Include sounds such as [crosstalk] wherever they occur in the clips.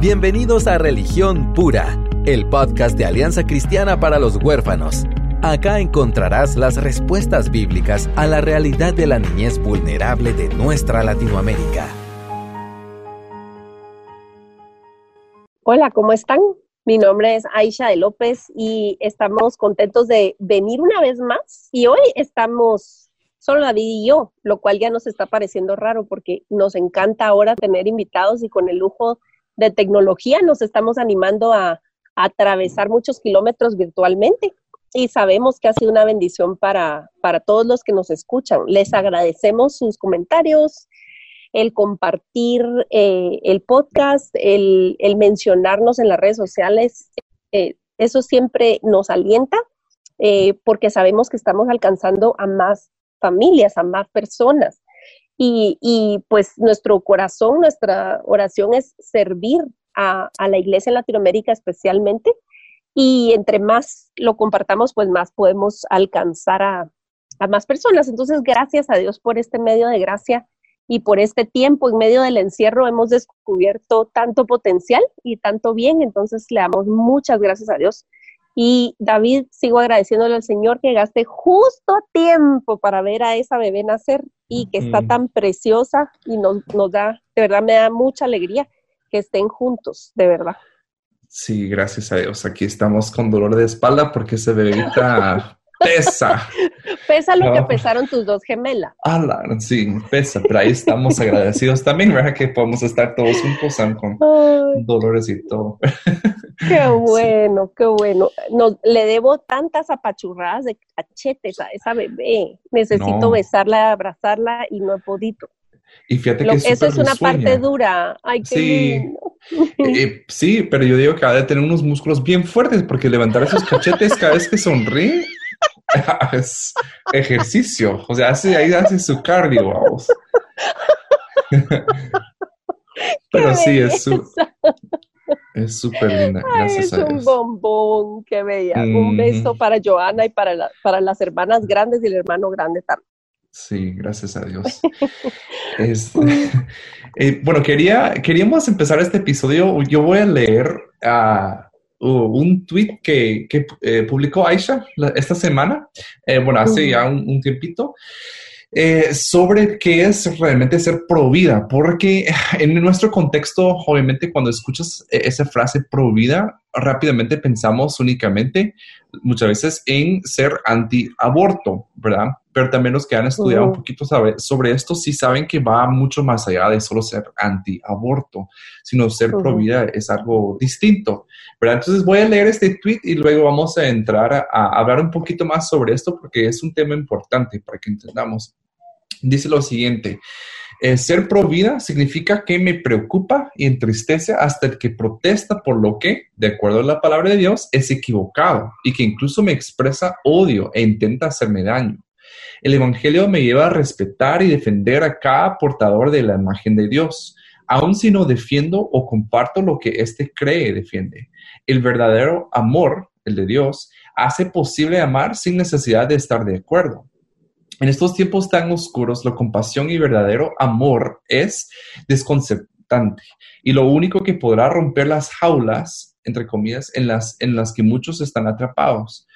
Bienvenidos a Religión Pura, el podcast de Alianza Cristiana para los Huérfanos. Acá encontrarás las respuestas bíblicas a la realidad de la niñez vulnerable de nuestra Latinoamérica. Hola, ¿cómo están? Mi nombre es Aisha de López y estamos contentos de venir una vez más. Y hoy estamos solo David y yo, lo cual ya nos está pareciendo raro porque nos encanta ahora tener invitados y con el lujo de tecnología nos estamos animando a, atravesar muchos kilómetros virtualmente y sabemos que ha sido una bendición para, para todos los que nos escuchan. Les agradecemos sus comentarios, el compartir eh, el podcast, el, mencionarnos en las redes sociales. Eh, eso siempre nos alienta eh, porque sabemos que estamos alcanzando a más familias, a más personas. Y, pues nuestro corazón, nuestra oración es servir a, la iglesia en Latinoamérica especialmente. Y entre más lo compartamos, pues más podemos alcanzar a, a más personas. Entonces, gracias a Dios por este medio de gracia y por este tiempo en medio del encierro hemos descubierto tanto potencial y tanto bien. Entonces, le damos muchas gracias a Dios y David, sigo agradeciéndole al Señor que gaste justo a tiempo para ver a esa bebé nacer y que está tan preciosa y nos, nos da, de verdad me da mucha alegría que estén juntos, de verdad. Sí, gracias a Dios. Aquí estamos con dolor de espalda porque ese bebita [laughs] pesa. [laughs] pesa lo que pesaron tus dos gemelas. Ala, sí, pesa, pero ahí estamos agradecidos también, ¿verdad? Que podemos estar todos juntos con dolores y todo. [laughs] Qué bueno, qué bueno. No, le debo tantas apachurradas de cachetes a esa bebé. Necesito besarla, abrazarla y no he podido. Y fíjate que eso es una parte dura. Ay, qué sí. Eh, sí, pero yo digo que ha de tener unos músculos bien fuertes porque levantar esos cachetes cada vez que sonríe [laughs] es ejercicio. O sea, hace, ahí hace su cardio, vamos. [laughs] Pero sí, es su, es súper linda. Gracias es un bombón, qué bella. Un beso para Joana y para, para las hermanas grandes y el hermano grande también. Sí, gracias a Dios. [laughs] Este, eh, bueno, quería, queríamos empezar este episodio. Yo voy a leer a un tweet que, eh, publicó Aisha esta semana, eh, bueno, hace ya un, tiempito, eh, sobre qué es realmente ser pro vida, porque en nuestro contexto, obviamente, cuando escuchas esa frase pro vida, rápidamente pensamos únicamente, muchas veces, en ser anti-aborto, ¿verdad? Pero también los que han estudiado un poquito sobre esto sí saben que va mucho más allá de solo ser anti-aborto, sino ser pro vida es algo distinto, ¿verdad? Entonces voy a leer este tweet y luego vamos a entrar a hablar un poquito más sobre esto porque es un tema importante para que entendamos. Dice lo siguiente. Eh, ser pro vida significa que me preocupa y entristece hasta el que protesta por lo que, de acuerdo a la palabra de Dios, es equivocado y que incluso me expresa odio e intenta hacerme daño. El Evangelio me lleva a respetar y defender a cada portador de la imagen de Dios, aun si no defiendo o comparto lo que éste cree y defiende. El verdadero amor, el de Dios, hace posible amar sin necesidad de estar de acuerdo. En estos tiempos tan oscuros, la compasión y verdadero amor es desconcertante y lo único que podrá romper las jaulas, entre comillas, en las, en las que muchos están atrapados.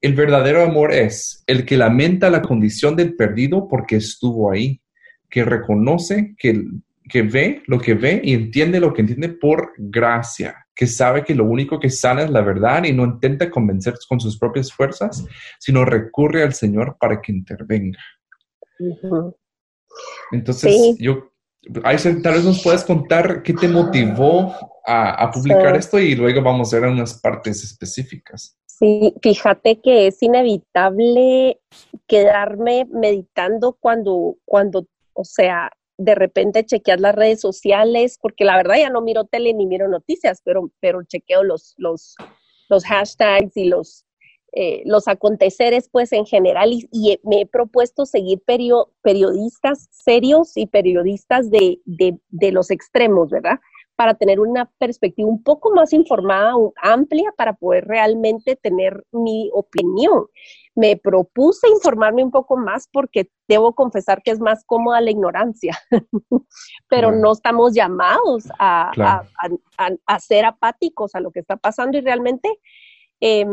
El verdadero amor es el que lamenta la condición del perdido porque estuvo ahí, que reconoce que, que ve lo que ve y entiende lo que entiende por gracia que sabe que lo único que sana es la verdad y no intenta convencer con sus propias fuerzas, sino recurre al Señor para que intervenga. Entonces, yo, tal vez nos puedes contar qué te motivó a, publicar esto y luego vamos a ver unas partes específicas. Sí, fíjate que es inevitable quedarme meditando cuando, cuando, o sea, de repente chequear las redes sociales, porque la verdad ya no miro tele ni miro noticias, pero, pero chequeo los, los, los hashtags y los, eh, los aconteceres pues en general y, me he propuesto seguir periodistas serios y periodistas de, de, los extremos, ¿verdad? Para tener una perspectiva un poco más informada, amplia, para poder realmente tener mi opinión. Me propuse informarme un poco más porque debo confesar que es más cómoda la ignorancia, [laughs] pero no estamos llamados a, a, a, ser apáticos a lo que está pasando y realmente... Eh,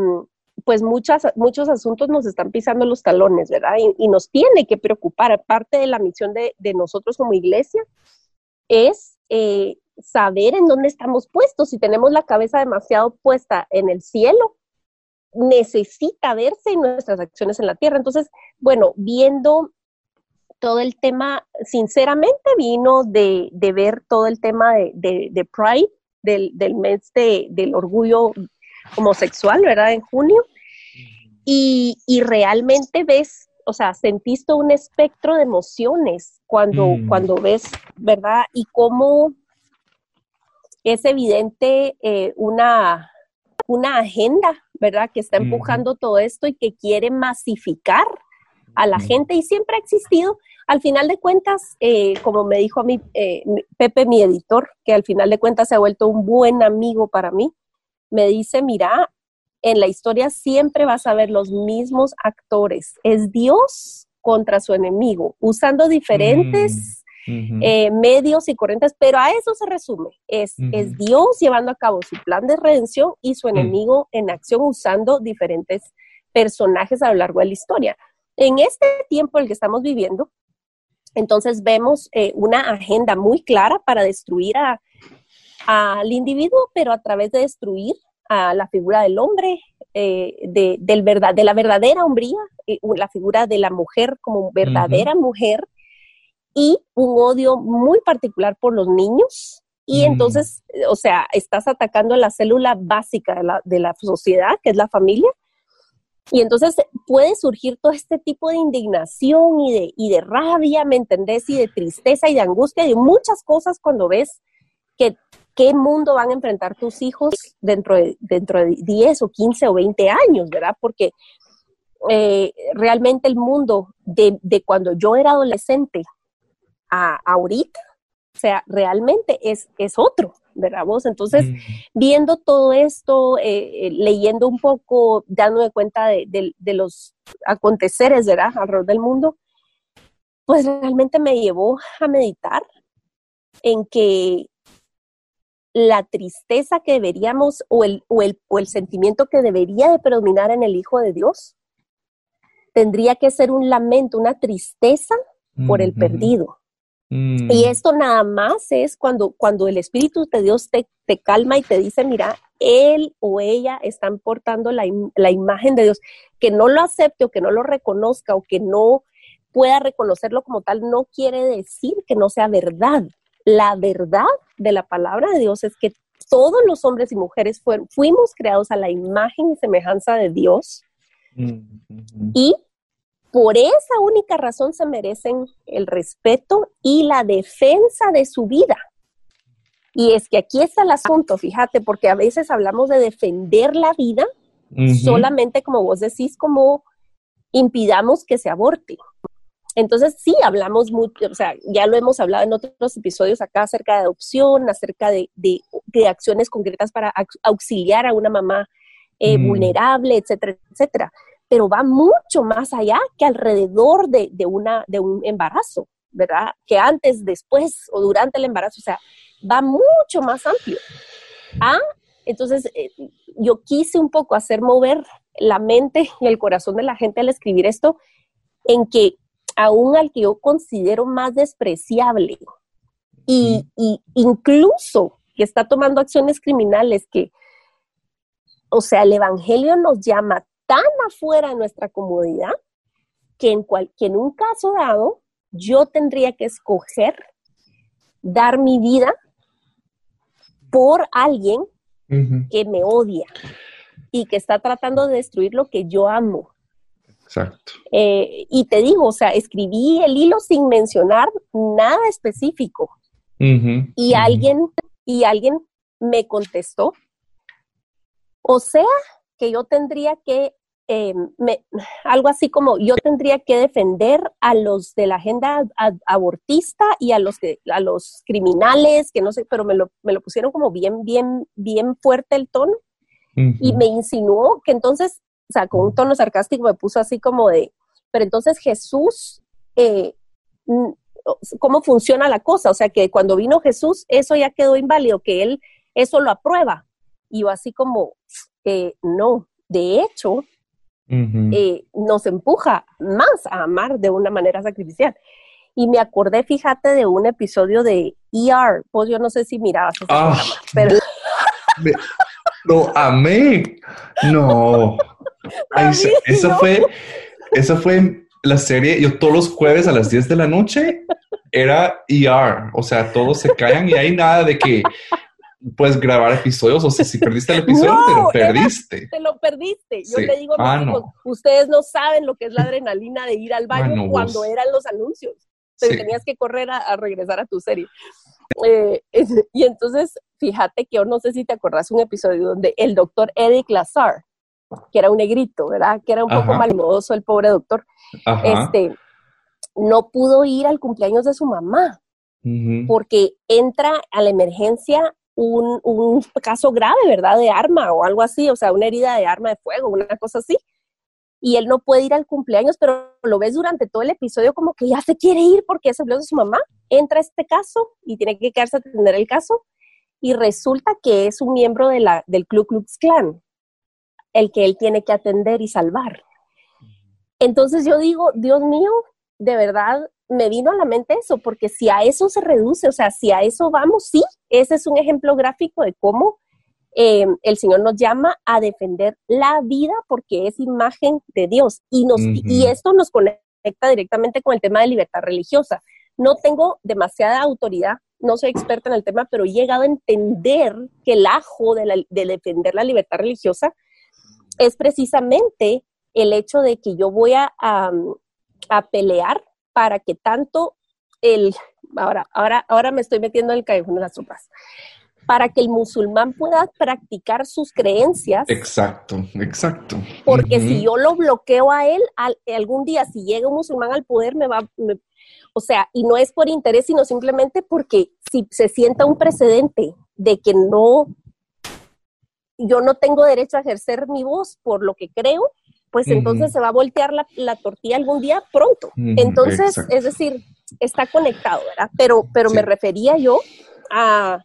pues muchas, muchos asuntos nos están pisando los talones, ¿verdad? Y, nos tiene que preocupar. Parte de la misión de, nosotros como iglesia es eh, saber en dónde estamos puestos. Si tenemos la cabeza demasiado puesta en el cielo, necesita verse en nuestras acciones en la tierra. Entonces, bueno, viendo todo el tema, sinceramente vino de, ver todo el tema de, Pride, del, del mes del orgullo homosexual, ¿verdad? En junio y, realmente ves, o sea, sentiste un espectro de emociones cuando, mm. cuando ves, ¿verdad? Y cómo es evidente eh, una, una agenda, ¿verdad? Que está empujando todo esto y que quiere masificar a la gente y siempre ha existido. Al final de cuentas, eh, como me dijo a mí eh, Pepe, mi editor, que al final de cuentas se ha vuelto un buen amigo para mí, me dice, mira, en la historia siempre vas a ver los mismos actores. Es Dios contra su enemigo, usando diferentes eh, medios y corrientes, pero a eso se resume. Es, es Dios llevando a cabo su plan de redención y su enemigo en acción usando diferentes personajes a lo largo de la historia. En este tiempo en el que estamos viviendo, entonces vemos eh, una agenda muy clara para destruir al individuo, pero a través de destruir a la figura del hombre, eh, de, del verdad, de la verdadera hombría, eh, la figura de la mujer como verdadera mujer y un odio muy particular por los niños. Y mm. entonces, o sea, estás atacando la célula básica de la, de la sociedad, que es la familia. Y entonces puede surgir todo este tipo de indignación y de, y de rabia, ¿me entendés? Y de tristeza y de angustia y de muchas cosas cuando ves que qué mundo van a enfrentar tus hijos dentro de, dentro de 10 o 15 o 20 años, ¿verdad? Porque eh, realmente el mundo de, cuando yo era adolescente a, ahorita, o sea, realmente es, es otro, ¿verdad vos? Entonces, mm. viendo todo esto, eh, eh, leyendo un poco, dándome cuenta de, de, los aconteceres, ¿verdad? Alrededor del mundo, pues realmente me llevó a meditar en que la tristeza que deberíamos o el, o el, o el sentimiento que debería de predominar en el Hijo de Dios tendría que ser un lamento, una tristeza por el perdido. Mm. Y esto nada más es cuando, cuando el Espíritu de Dios te, te, calma y te dice, mira, él o ella están portando la, la, imagen de Dios. Que no lo acepte o que no lo reconozca o que no pueda reconocerlo como tal, no quiere decir que no sea verdad. La verdad de la palabra de Dios es que todos los hombres y mujeres fuimos creados a la imagen y semejanza de Dios y por esa única razón se merecen el respeto y la defensa de su vida. Y es que aquí está el asunto, fíjate, porque a veces hablamos de defender la vida solamente como vos decís, como impidamos que se aborte. Entonces, sí, hablamos mucho, o sea, ya lo hemos hablado en otros episodios acá acerca de adopción, acerca de, acciones concretas para auxiliar a una mamá eh, mm. vulnerable, etcétera, etcétera. Pero va mucho más allá que alrededor de, una, de un embarazo, ¿verdad? Que antes, después o durante el embarazo, o sea, va mucho más amplio. Ah, entonces, eh, yo quise un poco hacer mover la mente y el corazón de la gente al escribir esto, en que aún al que yo considero más despreciable y, incluso que está tomando acciones criminales que, o sea, el Evangelio nos llama tan afuera de nuestra comodidad que en, en un caso dado yo tendría que escoger dar mi vida por alguien que me odia y que está tratando de destruir lo que yo amo. Exacto. Eh, y te digo, o sea, escribí el hilo sin mencionar nada específico. y alguien, y alguien me contestó. O sea, que yo tendría que eh, me, algo así como yo tendría que defender a los de la agenda abortista y a los, a los criminales, que no sé, pero me lo, me lo pusieron como bien, bien, bien fuerte el tono y me insinuó que entonces, o sea, con un tono sarcástico me puso así como de, pero entonces Jesús, eh, ¿cómo funciona la cosa? O sea, que cuando vino Jesús, eso ya quedó inválido, que él eso lo aprueba. Y yo así como, eh, no, de hecho, eh, nos empuja más a amar de una manera sacrificial. Y me acordé, fíjate, de un episodio de ER, pues yo no sé si mirabas ese ah, pero... [laughs] lo amé. No. [laughs] eso fue, eso fue la serie, yo todos los jueves a las 10 de la noche era ER, o sea, todos se callan y hay nada de que puedes grabar episodios, o sea, si perdiste el [laughs] episodio, te lo perdiste. te lo perdiste. Yo te digo, ah, ustedes no saben lo que es la adrenalina de ir al baño cuando eran los anuncios. Te tenías que correr a, regresar a tu serie. Eh, [laughs] y entonces, fíjate que yo no sé si te acordás un episodio donde el doctor Eric Lazar, que era un negrito, ¿verdad? Que era un poco malmodoso el pobre doctor, este, no pudo ir al cumpleaños de su mamá. Porque entra a la emergencia un, un, caso grave, ¿verdad? De arma o algo así, o sea, una herida de arma de fuego, una cosa así. Y él no puede ir al cumpleaños, pero lo ves durante todo el episodio como que ya se quiere ir porque es el de su mamá. Entra este caso y tiene que quedarse a atender el caso. Y resulta que es un miembro de la, del Ku Klux Klan, el que él tiene que atender y salvar. Entonces yo digo, Dios mío, de verdad, me vino a la mente eso, porque si a eso se reduce, o sea, si a eso vamos, sí, ese es un ejemplo gráfico de cómo eh, el Señor nos llama a defender la vida porque es imagen de Dios. Y, nos, y esto nos conecta directamente con el tema de libertad religiosa. No tengo demasiada autoridad, no soy experta en el tema, pero he llegado a entender que el ajo de, defender la libertad religiosa es precisamente el hecho de que yo voy a, a pelear para que tanto el, ahora, ahora, ahora me estoy metiendo en el callejón de las tropas, para que el musulmán pueda practicar sus creencias. Exacto, exacto. Porque si yo lo bloqueo a él, algún día si llega un musulmán al poder, me va, o sea, y no es por interés, sino simplemente porque si se sienta un precedente de que no, yo no tengo derecho a ejercer mi voz por lo que creo, pues entonces se va a voltear la, tortilla algún día pronto. entonces, es decir, está conectado, ¿verdad? Pero, pero me refería yo a,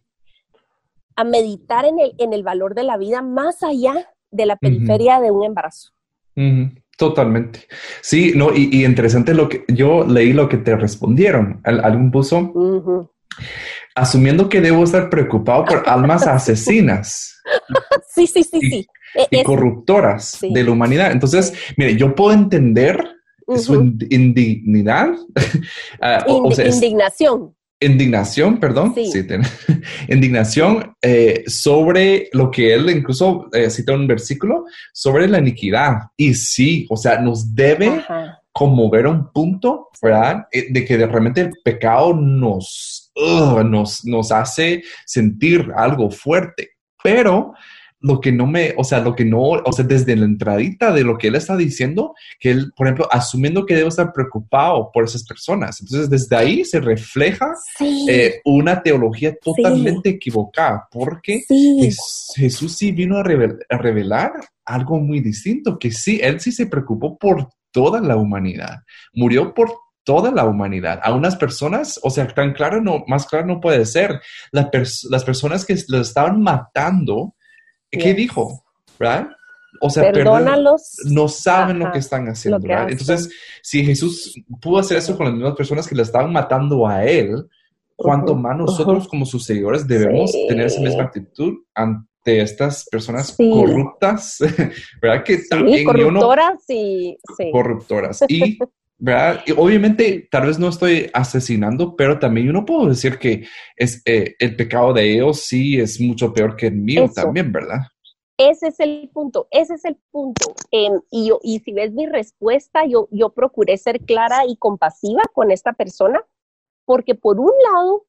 a meditar en el, en el valor de la vida más allá de la periferia de un embarazo. Totalmente. Sí, no, y, interesante lo que yo leí lo que te respondieron. Algún puso, asumiendo que debo estar preocupado por almas [laughs] asesinas. sí, sí, sí, sí. E, y corruptoras de la humanidad. Entonces, mire, yo puedo entender su indignidad. [laughs] Ah, indignación. Indignación, perdón. Sí. [laughs] indignación eh, sobre lo que él incluso eh, cita un versículo sobre la iniquidad. Y sí, o sea, nos debe conmover a un punto, ¿verdad? Eh, de que realmente el pecado nos, nos, nos hace sentir algo fuerte. Pero lo que no me, o sea, lo que no, o sea, desde la entradita de lo que él está diciendo, que él, por ejemplo, asumiendo que debo estar preocupado por esas personas. Entonces, desde ahí se refleja eh, una teología totalmente equivocada, porque Jesús sí vino a, a revelar algo muy distinto, que sí, él sí se preocupó por toda la humanidad, murió por toda la humanidad. A unas personas, o sea, tan claro, no, más claro no puede ser. las personas que lo estaban matando, ¿Qué dijo? ¿Verdad? O sea, perdónalos. no saben lo que están haciendo, ¿verdad? Entonces, si Jesús pudo hacer eso con las mismas personas que le estaban matando a él, ¿cuánto más nosotros como sus seguidores debemos tener esa misma actitud ante estas personas corruptas? [laughs] ¿Verdad? Que también corruptoras y corruptoras. Y [laughs] ¿verdad? Y obviamente, tal vez no estoy asesinando, pero también yo no puedo decir que es, eh, el pecado de ellos sí es mucho peor que el mío también, ¿verdad? Ese es el punto, ese es el punto. Em, y, yo, y si ves mi respuesta, yo, yo procuré ser clara y compasiva con esta persona, porque por un lado,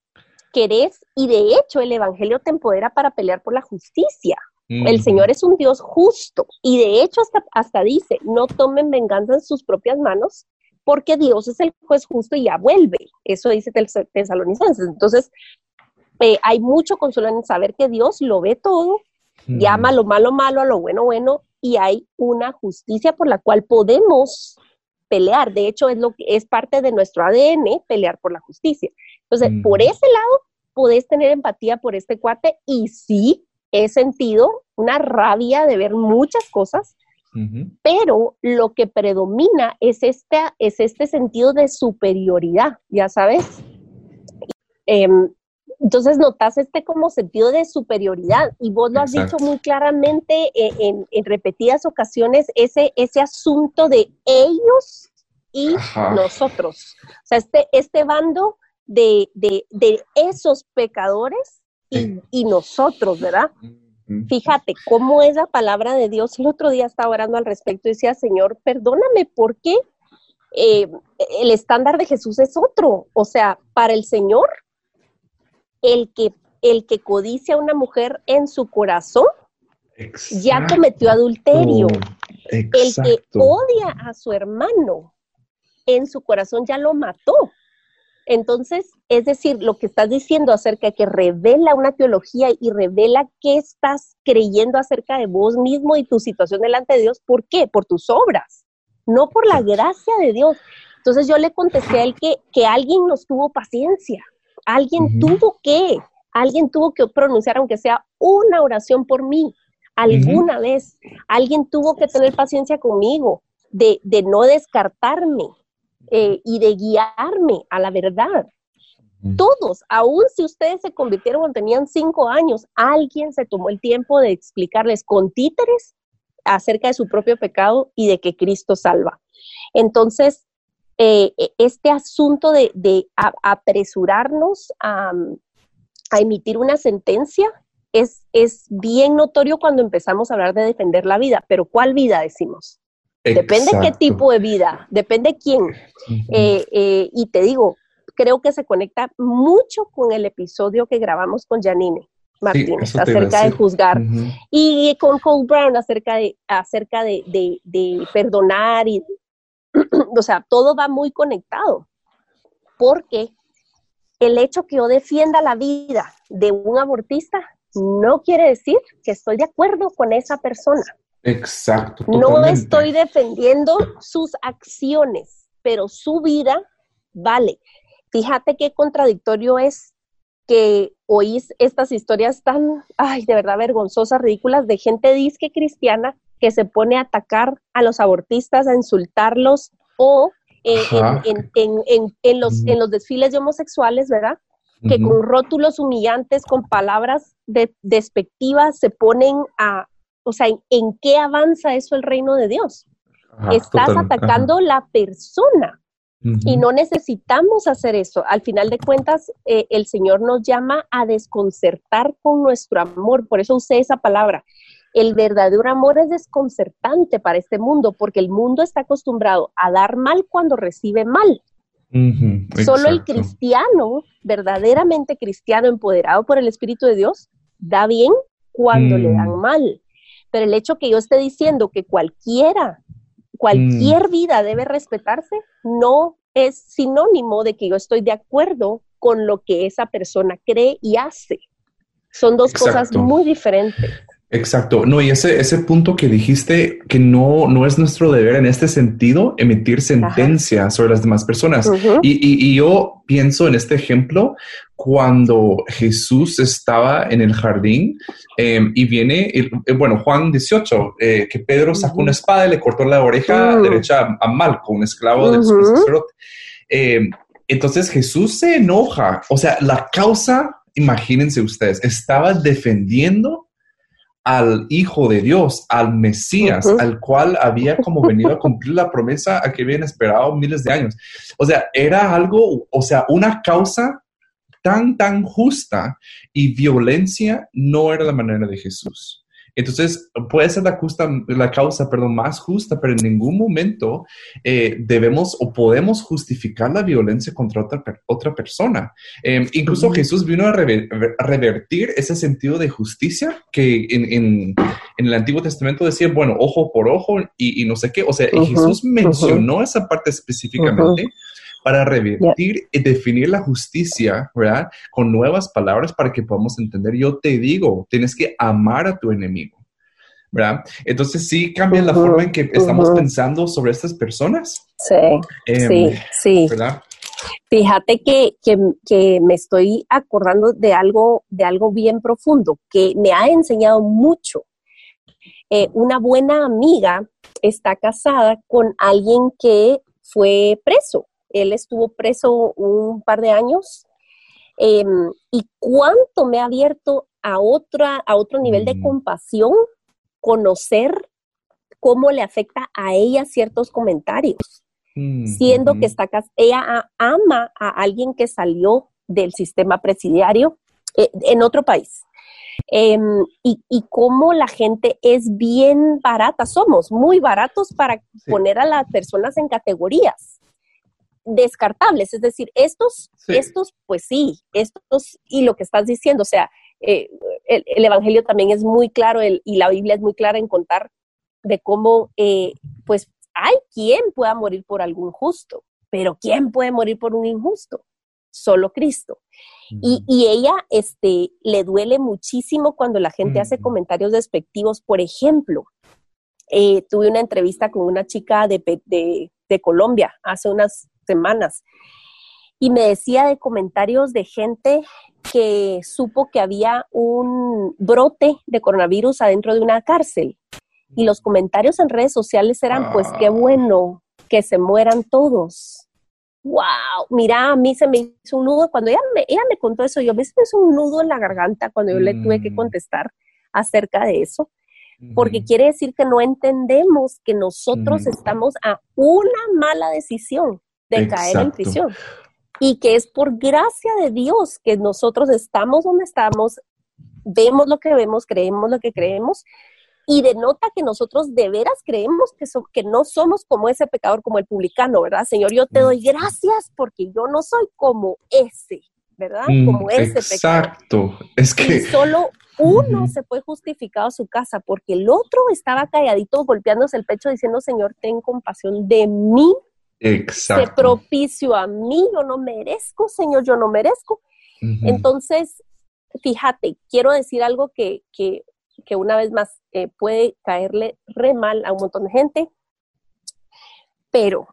querés, y de hecho el Evangelio te empodera para pelear por la justicia. El Señor es un Dios justo y de hecho hasta, hasta dice, no tomen venganza en sus propias manos porque Dios es el juez justo y ya vuelve. Eso dice Tesalonicenses. Entonces, eh, hay mucho consuelo en saber que Dios lo ve todo, llama lo malo malo a lo bueno bueno y hay una justicia por la cual podemos pelear. De hecho, es, lo que, es parte de nuestro ADN pelear por la justicia. Entonces, por ese lado, podés tener empatía por este cuate y sí, he sentido una rabia de ver muchas cosas, pero lo que predomina es este, es este sentido de superioridad, ya sabes. Em, entonces notas este como sentido de superioridad y vos lo has dicho muy claramente eh, en, repetidas ocasiones, ese, ese asunto de ellos y nosotros. O sea, este, este bando de, de, de esos pecadores y, y, nosotros, ¿verdad? Fíjate cómo es la palabra de Dios. El otro día estaba orando al respecto y decía, Señor, perdóname porque eh, el estándar de Jesús es otro. O sea, para el Señor, el que, el que codicia a una mujer en su corazón ya cometió adulterio. El que odia a su hermano en su corazón ya lo mató. Entonces, es decir, lo que estás diciendo acerca de que revela una teología y revela qué estás creyendo acerca de vos mismo y tu situación delante de Dios, ¿por qué? Por tus obras, no por la gracia de Dios. Entonces yo le contesté a él que, que alguien nos tuvo paciencia, alguien tuvo que, alguien tuvo que pronunciar, aunque sea una oración por mí, alguna vez, alguien tuvo que tener paciencia conmigo, de, de no descartarme, eh, y de guiarme a la verdad. Todos, aun si ustedes se convirtieron cuando tenían cinco años, alguien se tomó el tiempo de explicarles con títeres acerca de su propio pecado y de que Cristo salva. Entonces, eh, e, este asunto de, apresurarnos a, emitir una sentencia es, es bien notorio cuando empezamos a hablar de defender la vida, pero ¿cuál vida decimos? Depende qué tipo de vida, depende quién. Eh, eh, y te digo, creo que se conecta mucho con el episodio que grabamos con Janine Martínez acerca de juzgar y con Cole Brown acerca de, acerca de, de perdonar y, [clears throat] o sea, todo va muy conectado. Porque el hecho que yo defienda la vida de un abortista no quiere decir que estoy de acuerdo con esa persona. Exacto. No estoy defendiendo sus acciones, pero su vida vale. Fíjate qué contradictorio es que oís estas historias tan, ay, de verdad vergonzosas, ridículas, de gente disque cristiana que se pone a atacar a los abortistas, a insultarlos o eh, en, los, en los desfiles de homosexuales, ¿verdad? Que con rótulos humillantes, con palabras despectivas, se ponen a, o sea, ¿en, qué avanza eso el reino de Dios? Estás atacando la persona y no necesitamos hacer eso. Al final de cuentas, eh, el Señor nos llama a desconcertar con nuestro amor. Por eso usé esa palabra. El verdadero amor es desconcertante para este mundo porque el mundo está acostumbrado a dar mal cuando recibe mal. Solo el cristiano, verdaderamente cristiano, empoderado por el Espíritu de Dios, da bien cuando le dan mm. mal. Pero el hecho que yo esté diciendo que cualquiera, cualquier mm. vida debe respetarse, no es sinónimo de que yo estoy de acuerdo con lo que esa persona cree y hace. Son dos cosas muy diferentes. Exacto. No, y ese, ese punto que dijiste que no, no es nuestro deber en este sentido emitir sentencia sobre las demás personas. y, y, yo pienso en este ejemplo cuando Jesús estaba en el jardín em, y viene, eh, bueno, Juan 18, eh, que Pedro sacó una espada y le cortó la oreja derecha a, Malco, un esclavo del sacerdote. Em, entonces Jesús se enoja. O sea, la causa, imagínense ustedes, estaba defendiendo al Hijo de Dios, al Mesías, al cual había como venido a cumplir la promesa a que habían esperado miles de años. O sea, era algo, o sea, una causa tan, tan justa y violencia no era la manera de Jesús. Entonces, puede ser la, justa, la causa perdón, más justa, pero en ningún momento eh, debemos o podemos justificar la violencia contra otra, otra persona. Em, incluso Jesús vino a, revertir ese sentido de justicia que en, en, el Antiguo Testamento decía, bueno, ojo por ojo y, no sé qué. O sea, Jesús mencionó esa parte específicamente para revertir y definir la justicia, ¿verdad? Con nuevas palabras para que podamos entender. Yo te digo, tienes que amar a tu enemigo, ¿verdad? Entonces sí cambia la forma en que estamos pensando sobre estas personas. Sí, em, sí, sí. ¿verdad? Fíjate que, que, me estoy acordando de algo, de algo bien profundo que me ha enseñado mucho. Eh, una buena amiga está casada con alguien que fue preso él estuvo preso un par de años. Em, y cuánto me ha abierto a, otra, a otro nivel de mm. compasión conocer cómo le afecta a ella ciertos comentarios, mm, siendo que está, ella ama a alguien que salió del sistema presidiario eh, en otro país. Em, y, y, cómo la gente es bien barata, somos muy baratos para poner a las personas en categorías descartables, es decir, estos, estos, pues sí, estos, y lo que estás diciendo, o sea, eh, el, Evangelio también es muy claro y la Biblia es muy clara en contar de cómo, eh, pues, hay quien pueda morir por algún justo, pero ¿quién puede morir por un injusto? Solo Cristo. y, y, ella este, le duele muchísimo cuando la gente hace comentarios despectivos. Por ejemplo, eh, tuve una entrevista con una chica de, de, de Colombia hace unas semanas. Y me decía de comentarios de gente que supo que había un brote de coronavirus adentro de una cárcel. Y los comentarios en redes sociales eran, pues qué ah. bueno que se mueran todos. Wow, mira, a mí se me hizo un nudo cuando ella me, ella me contó eso. Yo me hizo un nudo en la garganta cuando yo le tuve que mm. contestar acerca de eso porque quiere decir que no entendemos que nosotros estamos a una mala decisión de caer en prisión. Y que es por gracia de Dios que nosotros estamos donde estamos, vemos lo que vemos, creemos lo que creemos, y denota que nosotros de veras creemos que, que no somos como ese pecador, como el publicano, ¿verdad? Señor, yo te doy gracias porque yo no soy como ese, ¿verdad? Mm, como ese Exacto. Es que... Y solo uno se fue justificado a su casa porque el otro estaba calladito golpeándose el pecho diciendo, Señor, ten compasión de mí Exacto. Se propicio a mí, yo no merezco, Señor, yo no merezco. Entonces, fíjate, quiero decir algo que, que, que una vez más eh, puede caerle re mal a un montón de gente, pero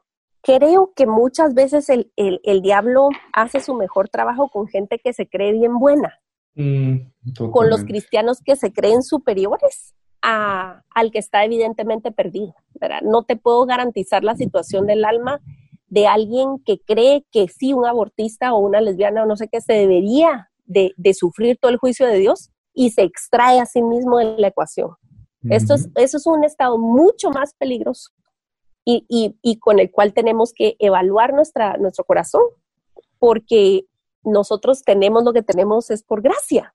creo que muchas veces el, el, el diablo hace su mejor trabajo con gente que se cree bien buena, mm, con los cristianos que se creen superiores al que está evidentemente perdido. No te puedo garantizar la situación del alma de alguien que cree que sí, un abortista o una lesbiana o no sé qué, se debería de, sufrir todo el juicio de Dios y se extrae a sí mismo de la ecuación. Esto es, eso es un estado mucho más peligroso y, y, con el cual tenemos que evaluar nuestra, nuestro corazón, porque nosotros tenemos lo que tenemos es por gracia.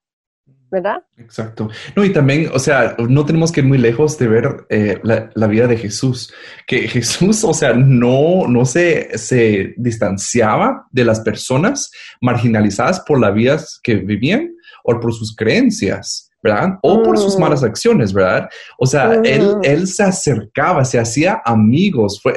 ¿verdad? Exacto. No, y también, o sea, no tenemos que ir muy lejos de ver eh, la, vida de Jesús, que [laughs] Jesús, o sea, no, no se, se distanciaba de las personas marginalizadas por las vidas que vivían o por sus creencias. ¿Verdad? O por sus mm. malas acciones, ¿verdad? O sea, él, él se acercaba, se hacía amigos, fue,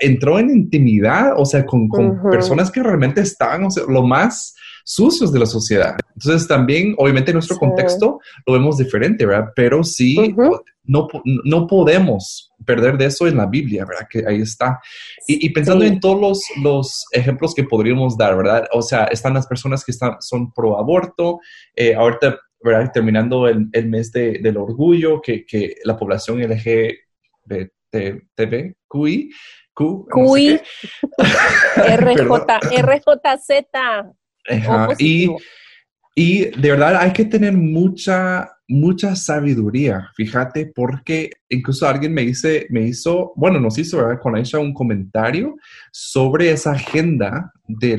entró en intimidad, o sea, con, con personas que realmente estaban, o sea, lo más sucios de la sociedad. Entonces también, obviamente, en nuestro contexto lo vemos diferente, ¿verdad? Pero sí, no, no podemos perder de eso en la Biblia, ¿verdad? Que ahí está. Y, pensando en todos los, los, ejemplos que podríamos dar, ¿verdad? O sea, están las personas que están, son pro aborto, eh, ahorita, ¿verdad? Terminando el, el mes de, del orgullo, que, que la población LGBTQI Q, QI, RJ, RJZ. Y, y de verdad hay que tener mucha, mucha sabiduría, fíjate, porque incluso alguien me, dice, me hizo, bueno, nos hizo ¿verdad? con Aisha un comentario sobre esa agenda de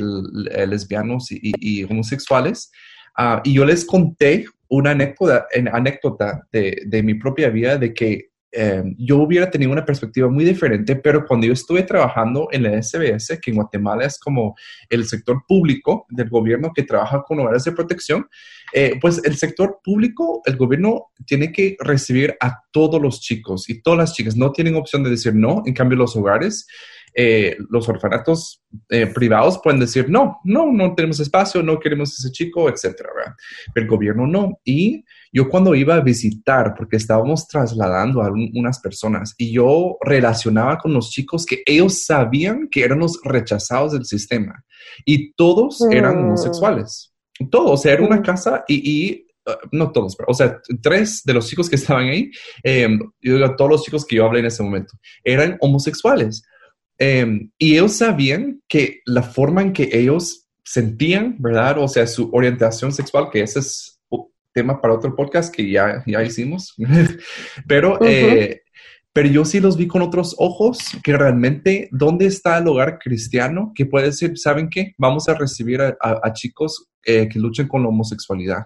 lesbianos y, homosexuales. Ah, y yo les conté una anécdota, anécdota de, de mi propia vida de que Em, yo hubiera tenido una perspectiva muy diferente, pero cuando yo estuve trabajando en la SBS, que en Guatemala es como el sector público del gobierno que trabaja con hogares de protección, eh, pues el sector público, el gobierno tiene que recibir a todos los chicos y todas las chicas, no tienen opción de decir no, en cambio los hogares eh, los orfanatos eh, privados pueden decir, no, no, no tenemos espacio, no queremos ese chico, etcétera, Pero el gobierno no. Y yo cuando iba a visitar, porque estábamos trasladando a unas personas y yo relacionaba con los chicos que ellos sabían que eran los rechazados del sistema y todos eran mm. homosexuales. Todos, o sea, era una mm. casa y, uh, no todos, pero, o sea, tres de los chicos que [laughs] estaban ahí, em, yo digo, todos los chicos que yo hablé en ese momento, eran homosexuales. Em, y ellos sabían que la forma en que ellos sentían, ¿verdad? O sea, su orientación sexual, que ese es tema para otro podcast que ya, ya hicimos, [laughs] pero, eh, pero yo sí los vi con otros ojos, que realmente, ¿dónde está el hogar cristiano que puede decir, ¿saben qué? Vamos a recibir a, chicos eh, que luchen con la homosexualidad.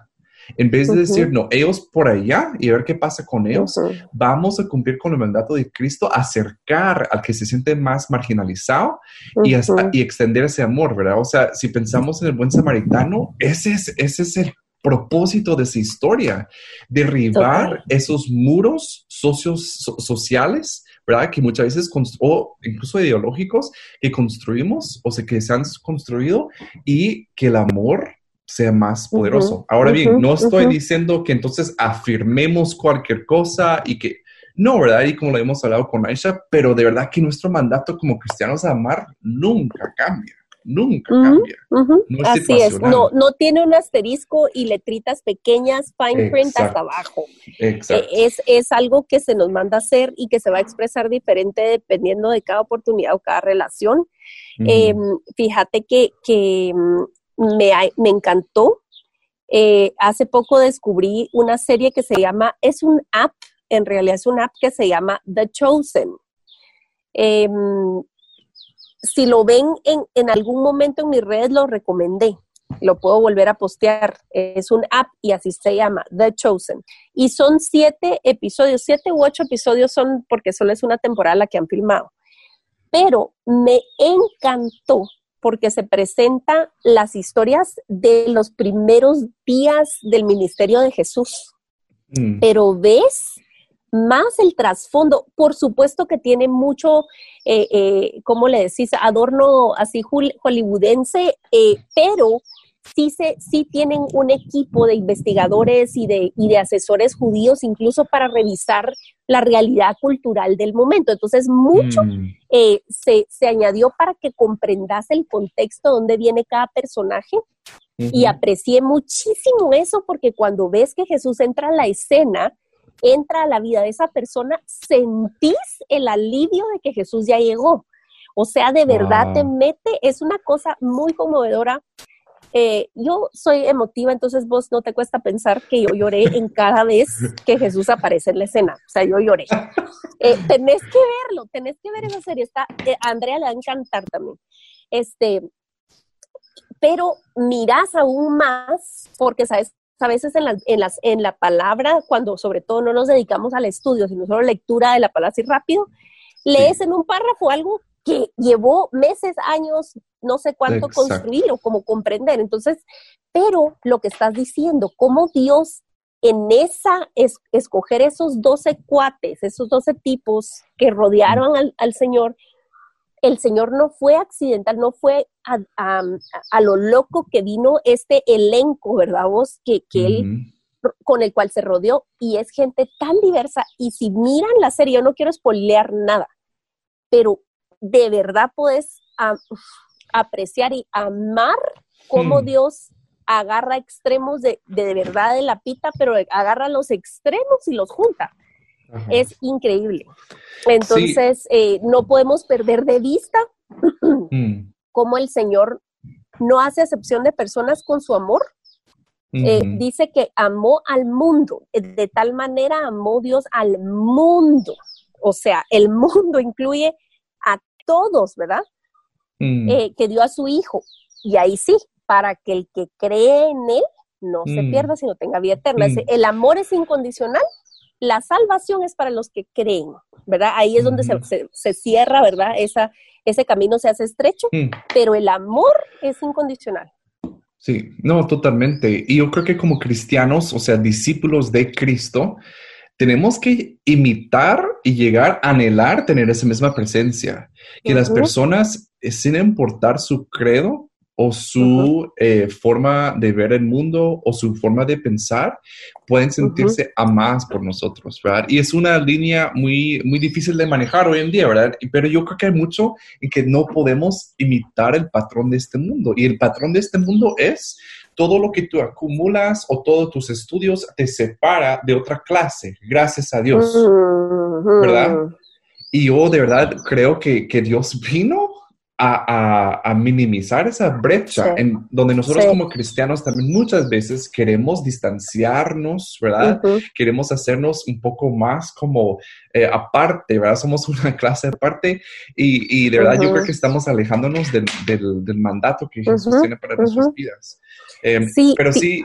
En vez de decir, no, ellos por allá y ver qué pasa con ellos, vamos a cumplir con el mandato de Cristo, acercar al que se siente más marginalizado y, y extender ese amor, ¿verdad? O sea, si pensamos en el buen samaritano, ese es, ese es el propósito de esa historia, derribar esos muros socios, sociales, ¿verdad? Que muchas veces, o incluso ideológicos, que construimos o sea, que se han construido y que el amor sea más poderoso. Ahora bien, no estoy diciendo que entonces afirmemos cualquier cosa y que no, ¿verdad? Y como lo hemos hablado con Aisha, pero de verdad que nuestro mandato como cristianos a amar nunca cambia. Nunca cambia. Así es, no, no tiene un asterisco y letritas pequeñas, fine print hasta abajo. Exacto. E, es, es algo que se nos manda a hacer y que se va a expresar diferente dependiendo de cada oportunidad o cada relación. Em, fíjate que, que me, me encantó. Eh, hace poco descubrí una serie que se llama, es un app, en realidad es un app que se llama The Chosen. Em, si lo ven en, en, algún momento en mis redes, lo recomendé. Lo puedo volver a postear. Es un app y así se llama, The Chosen. Y son siete episodios, siete u ocho episodios son porque solo es una temporada la que han filmado. Pero me encantó porque se presenta las historias de los primeros días del ministerio de Jesús. Mm. Pero ves más el trasfondo, por supuesto que tiene mucho, eh, eh, ¿cómo le decís? Adorno así hollywoodense, eh, pero sí, se, sí tienen un equipo de investigadores y de, y de asesores judíos incluso para revisar la realidad cultural del momento. Entonces, mucho mm. eh, se, se, añadió para que comprendas el contexto donde viene cada personaje y aprecié muchísimo eso porque cuando ves que Jesús entra a la escena, entra a la vida de esa persona, sentís el alivio de que Jesús ya llegó. O sea, de verdad te mete, es una cosa muy conmovedora eh, yo soy emotiva, entonces vos no te cuesta pensar que yo lloré en cada vez que Jesús aparece en la escena. O sea, yo lloré. Eh, tenés que verlo, tenés que ver esa serie. Está, eh, a Andrea le va a encantar también. Este, pero mirás aún más, porque sabes, a veces en, las, en, las, en la palabra, cuando sobre todo no nos dedicamos al estudio, sino solo lectura de la palabra así rápido, lees en un párrafo algo que llevó meses, años, no sé cuánto construir o cómo comprender. Entonces, pero lo que estás diciendo, cómo Dios en esa, es, escoger esos doce cuates, esos doce tipos que rodearon al, Señor, el Señor no fue accidental, no fue a, lo loco que vino este elenco, ¿verdad vos? Que, que él con el cual se rodeó y es gente tan diversa y si miran la serie, yo no quiero spoilear nada, pero de verdad puedes apreciar y amar cómo hmm. Dios agarra extremos de, de, verdad de la pita, pero agarra los extremos y los junta. Es increíble. Entonces, eh, no podemos perder de vista [clears throat] hmm. cómo el Señor no hace excepción de personas con su amor. Eh, dice que amó al mundo, de tal manera amó Dios al mundo. O sea, el [laughs] mundo incluye a todos, ¿verdad? Mm. Eh, que dio a su hijo. Y ahí sí, para que el que cree en él no se mm. pierda, sino tenga vida eterna. Mm. El amor es incondicional, la salvación es para los que creen, ¿verdad? Ahí es donde se, cierra, ¿verdad? Esa, ese camino se hace estrecho, pero el amor es incondicional. Sí, no, totalmente. Y yo creo que como cristianos, o sea, discípulos de Cristo, tenemos que imitar y llegar a anhelar tener esa misma presencia. Que las personas, sin importar su credo, o su eh, forma de ver el mundo o su forma de pensar, pueden sentirse amadas por nosotros, ¿verdad? Y es una línea muy, muy difícil de manejar hoy en día, ¿verdad? Pero yo creo que hay mucho en que no podemos imitar el patrón de este mundo. Y el patrón de este mundo es todo lo que tú acumulas o todos tus estudios te separa de otra clase, gracias a Dios, ¿verdad? Y yo de verdad creo que, que Dios vino a, minimizar esa brecha en donde nosotros como cristianos también muchas veces queremos distanciarnos, ¿verdad? Queremos hacernos un poco más como eh, aparte, ¿verdad? Somos una [laughs] clase aparte y, y de verdad yo creo que estamos alejándonos del, del, mandato que Jesús tiene para nuestras vidas. Em, sí, pero sí,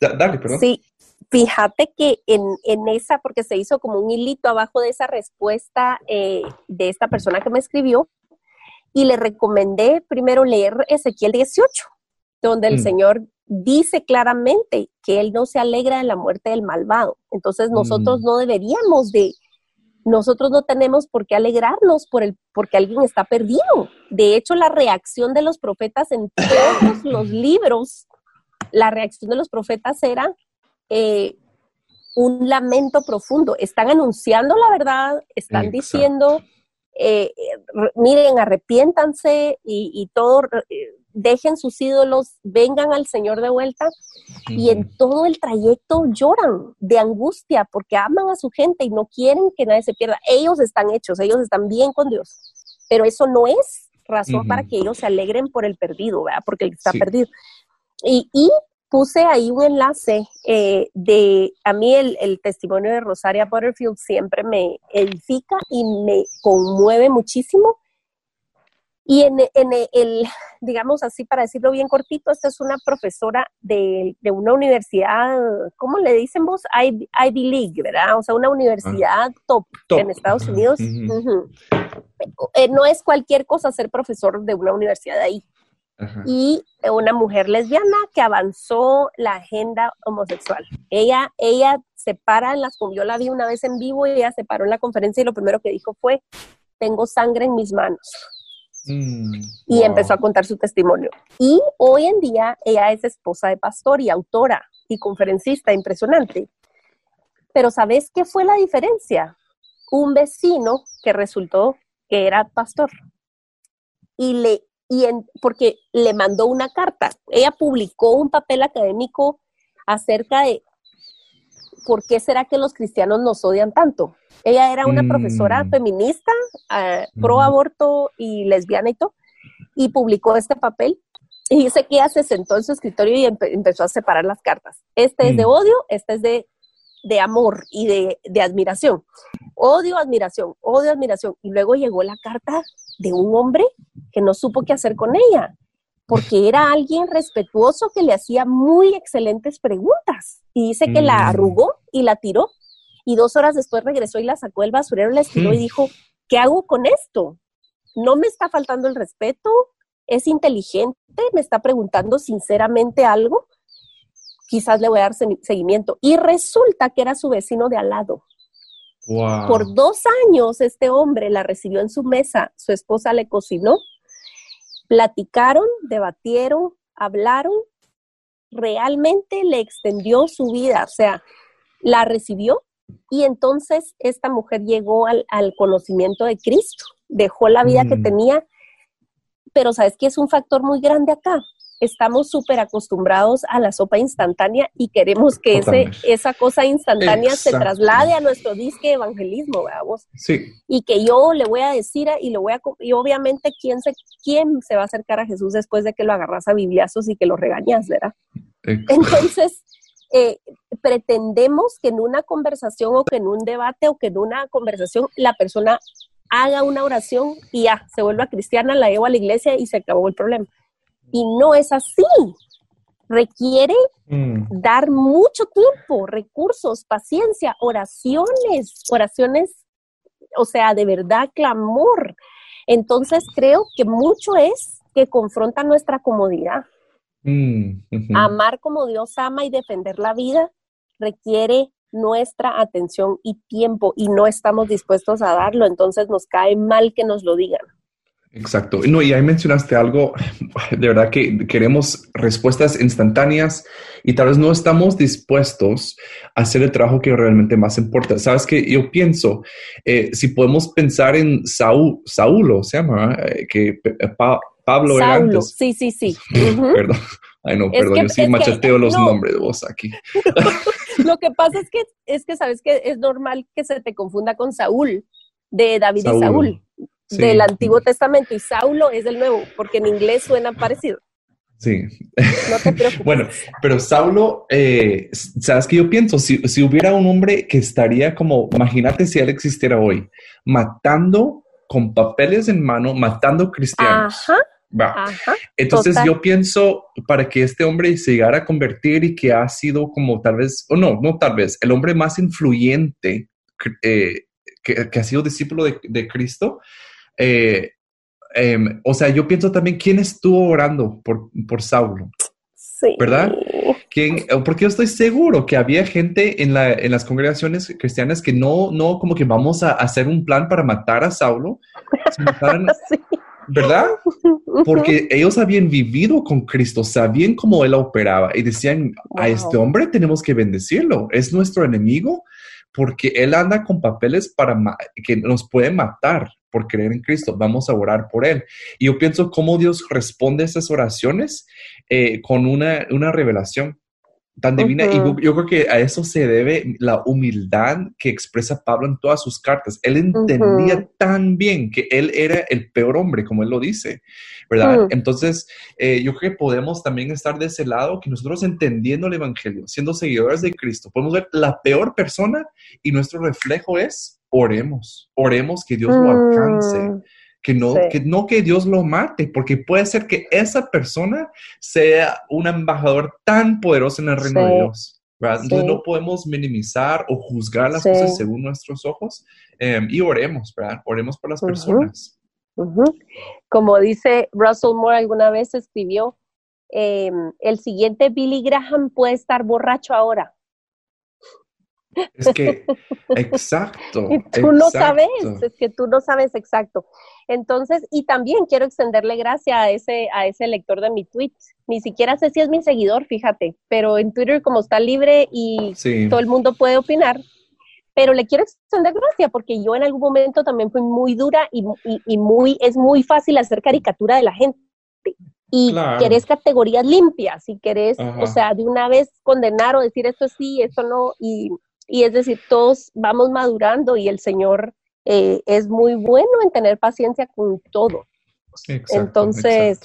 dale, perdón. Sí, Fíjate que en, en, esa, porque se hizo como un hilito abajo de esa respuesta eh, de esta persona que me escribió, y le recomendé primero leer Ezequiel 18, donde el mm. Señor dice claramente que Él no se alegra de la muerte del malvado. Entonces nosotros mm. no deberíamos de, nosotros no tenemos por qué alegrarnos por el, porque alguien está perdido. De hecho, la reacción de los profetas en [laughs] todos los libros, la reacción de los profetas era eh, un lamento profundo. Están anunciando la verdad, están diciendo eh, miren, arrepiéntanse y, y todo, eh, dejen sus ídolos, vengan al Señor de vuelta. Y en todo el trayecto lloran de angustia porque aman a su gente y no quieren que nadie se pierda. Ellos están hechos, ellos están bien con Dios, pero eso no es razón para que ellos se alegren por el perdido, ¿verdad? Porque está perdido. Y, y puse ahí un enlace eh, de, a mí el, testimonio de Rosaria Butterfield siempre me edifica y me conmueve muchísimo. Y en, el, digamos así, para decirlo bien cortito, esta es una profesora de, una universidad, ¿cómo le dicen vos? Ivy, League, ¿verdad? O sea, una universidad ah. top, en Estados Unidos. Eh, no es cualquier cosa ser profesor de una universidad de y una mujer lesbiana que avanzó la agenda homosexual. Ella, ella se para en las, yo la vi una vez en vivo y ella se paró en la conferencia y lo primero que dijo fue, tengo sangre en mis manos. Mm, y empezó a contar su testimonio. Y hoy en día ella es esposa de pastor y autora y conferencista, impresionante. Pero ¿sabes qué fue la diferencia? Un vecino que resultó que era pastor y le y en, porque le mandó una carta. Ella publicó un papel académico acerca de por qué será que los cristianos nos odian tanto. Ella era una profesora mm. feminista, ah, pro aborto y lesbiana y todo, y publicó este papel. Y dice que ella se sentó en su escritorio y empezó a separar las cartas. Este es de mm. odio, este es de, de amor y de, de admiración. Odio, admiración, odio, admiración. Y luego llegó la carta de un hombre que no supo qué hacer con ella, porque era alguien respetuoso que le hacía muy excelentes preguntas. Y dice que la mm. arrugó y la tiró. Y dos horas después regresó y la sacó del basurero, la estiró y mm. dijo, ¿qué hago con esto? No me está faltando el respeto, es inteligente, me está preguntando sinceramente algo, quizás le voy a dar seguimiento. Y resulta que era su vecino de al lado. Por dos años este hombre la recibió en su mesa, su esposa le cocinó, platicaron, debatieron, hablaron, realmente le extendió su vida, o sea, la recibió y entonces esta mujer llegó al, conocimiento de Cristo, dejó la vida que mm. tenía, pero sabes que es un factor muy grande acá, estamos súper acostumbrados a la sopa instantánea y queremos que ese, esa cosa instantánea se traslade a nuestro disque evangelismo, vamos. Sí. Y que yo le voy a decir y lo voy a y obviamente quién se quién se va a acercar a Jesús después de que lo agarras a bibliazos y que lo regañas, ¿verdad? Entonces, eh, pretendemos que en una conversación o que en un debate o que en una conversación la persona haga una oración y ya, se vuelva cristiana, la llevo a la iglesia y se acabó el problema. Y no es así. requiere mm. dar mucho tiempo, recursos, paciencia, oraciones, oraciones, o sea, de verdad, clamor. Entonces creo que mucho es que confronta nuestra comodidad. Mm, Amar como Dios ama y defender la vida requiere nuestra atención y tiempo y no estamos dispuestos a darlo, entonces nos cae mal que nos lo digan. Exacto. No, y ahí mencionaste algo, [laughs] de verdad que queremos respuestas instantáneas y tal vez no estamos dispuestos a hacer el trabajo que realmente más importa. Sabes que yo pienso, eh, si podemos pensar en Saúl, Saúl se llama, eh, que Pablo era antes. Sí, sí, sí. [laughs] perdón. Ay, no, perdón, yo sí macheteo los nombres de vos aquí. [laughs] Lo que pasa es que, es que sabes que es normal que se te confunda con Saúl, de David y Saúl del Antiguo Testamento y Saulo es del Nuevo, porque en inglés suena parecido. Sí. No te preocupes. [laughs] bueno, pero Saulo, eh, ¿sabes qué yo pienso? Si, si, hubiera un hombre que estaría como, imagínate si él existiera hoy, matando con papeles en mano, matando cristianos. Ajá. Entonces yo pienso para que este hombre se llegara a convertir y que ha sido como tal vez, o no, no tal vez, el hombre más influyente eh, que, que, ha sido discípulo de, de Cristo, eh, em, o sea, yo pienso también quién estuvo orando por, por Saulo. Sí. ¿Verdad? ¿Quién? Porque yo estoy seguro que había gente en, la, en las congregaciones cristianas que no, no como que vamos a hacer un plan para matar a Saulo. [laughs] ¿Verdad? Porque ellos habían vivido con Cristo, sabían cómo Él operaba y decían, a este hombre tenemos que bendecirlo, es nuestro enemigo porque Él anda con papeles para que nos puede matar por creer en Cristo, vamos a orar por Él. Y yo pienso cómo Dios responde a esas oraciones eh, con una, una revelación tan divina. Y yo, creo que a eso se debe la humildad que expresa Pablo en todas sus cartas. Él entendía tan bien que él era el peor hombre, como él lo dice, ¿verdad? Mm. Entonces, eh, yo creo que podemos también estar de ese lado, que nosotros entendiendo el Evangelio, siendo seguidores de Cristo, podemos ver la peor persona y nuestro reflejo es oremos, oremos que Dios lo alcance. Que no, que no que Dios lo mate, porque puede ser que esa persona sea un embajador tan poderoso en el reino de Dios. Entonces no podemos minimizar o juzgar las cosas según nuestros ojos em, y oremos, ¿verdad? Oremos por las personas. Como dice Russell Moore alguna vez escribió, em, el siguiente Billy Graham puede estar borracho ahora, es que, exacto. [laughs] tú no sabes, es que tú no sabes exacto. Entonces, y también quiero extenderle gracias a ese, a ese lector de mi tweet. Ni siquiera sé si es mi seguidor, fíjate, pero en Twitter como está libre y todo el mundo puede opinar, pero le quiero extender gracias porque yo en algún momento también fui muy dura y, y, muy, es muy fácil hacer caricatura de la gente. Y querés categorías limpias, y querés, o sea, de una vez condenar o decir esto sí, esto no, y y es decir, todos vamos madurando y el Señor eh, es muy bueno en tener paciencia con todo. Entonces,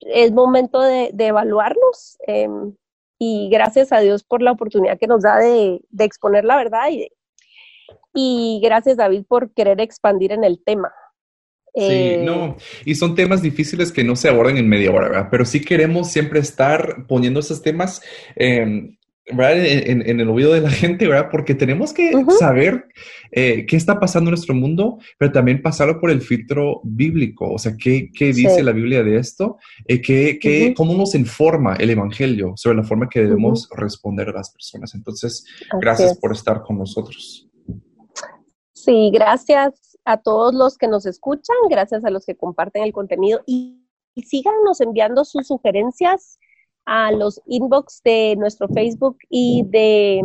es momento de, evaluarnos em, y gracias a Dios por la oportunidad que nos da de, exponer la verdad y, y gracias David por querer expandir en el tema. Sí, no, y son temas difíciles que no se abordan en media hora, ¿verdad? Pero sí queremos siempre estar poniendo esos temas eh, en, el oído de la gente, ¿verdad? Porque tenemos que saber eh, qué está pasando en nuestro mundo, pero también pasarlo por el filtro bíblico, o sea, qué, qué dice la Biblia de esto, eh, qué, qué, cómo nos informa el Evangelio sobre la forma que debemos responder a las personas. Entonces, gracias por estar con nosotros. Sí, gracias a todos los que nos escuchan, gracias a los que comparten el contenido y, y síganos enviando sus sugerencias a los inbox de nuestro Facebook y de,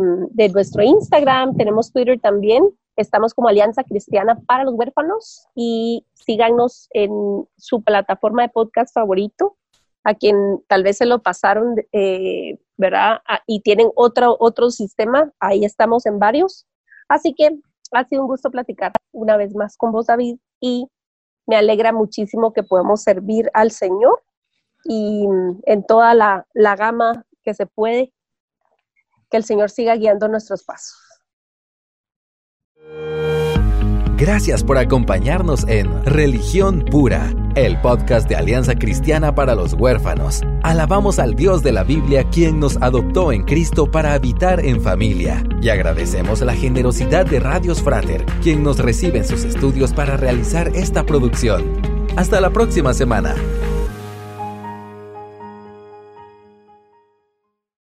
nuestro Instagram. Tenemos Twitter también. Estamos como Alianza Cristiana para los Huérfanos y síganos en su plataforma de podcast favorito, a quien tal vez se lo pasaron, eh, ¿verdad? Ah, y tienen otro, otro sistema, ahí estamos en varios. Así que ha sido un gusto platicar una vez más con vos, David, y me alegra muchísimo que podamos servir al Señor y en toda la, la gama que se puede, que el Señor siga guiando nuestros pasos. Gracias por acompañarnos en Religión Pura, el podcast de Alianza Cristiana para los Huérfanos. Alabamos al Dios de la Biblia quien nos adoptó en Cristo para habitar en familia. Y agradecemos la generosidad de Radios Frater, quien nos recibe en sus estudios para realizar esta producción. Hasta la próxima semana.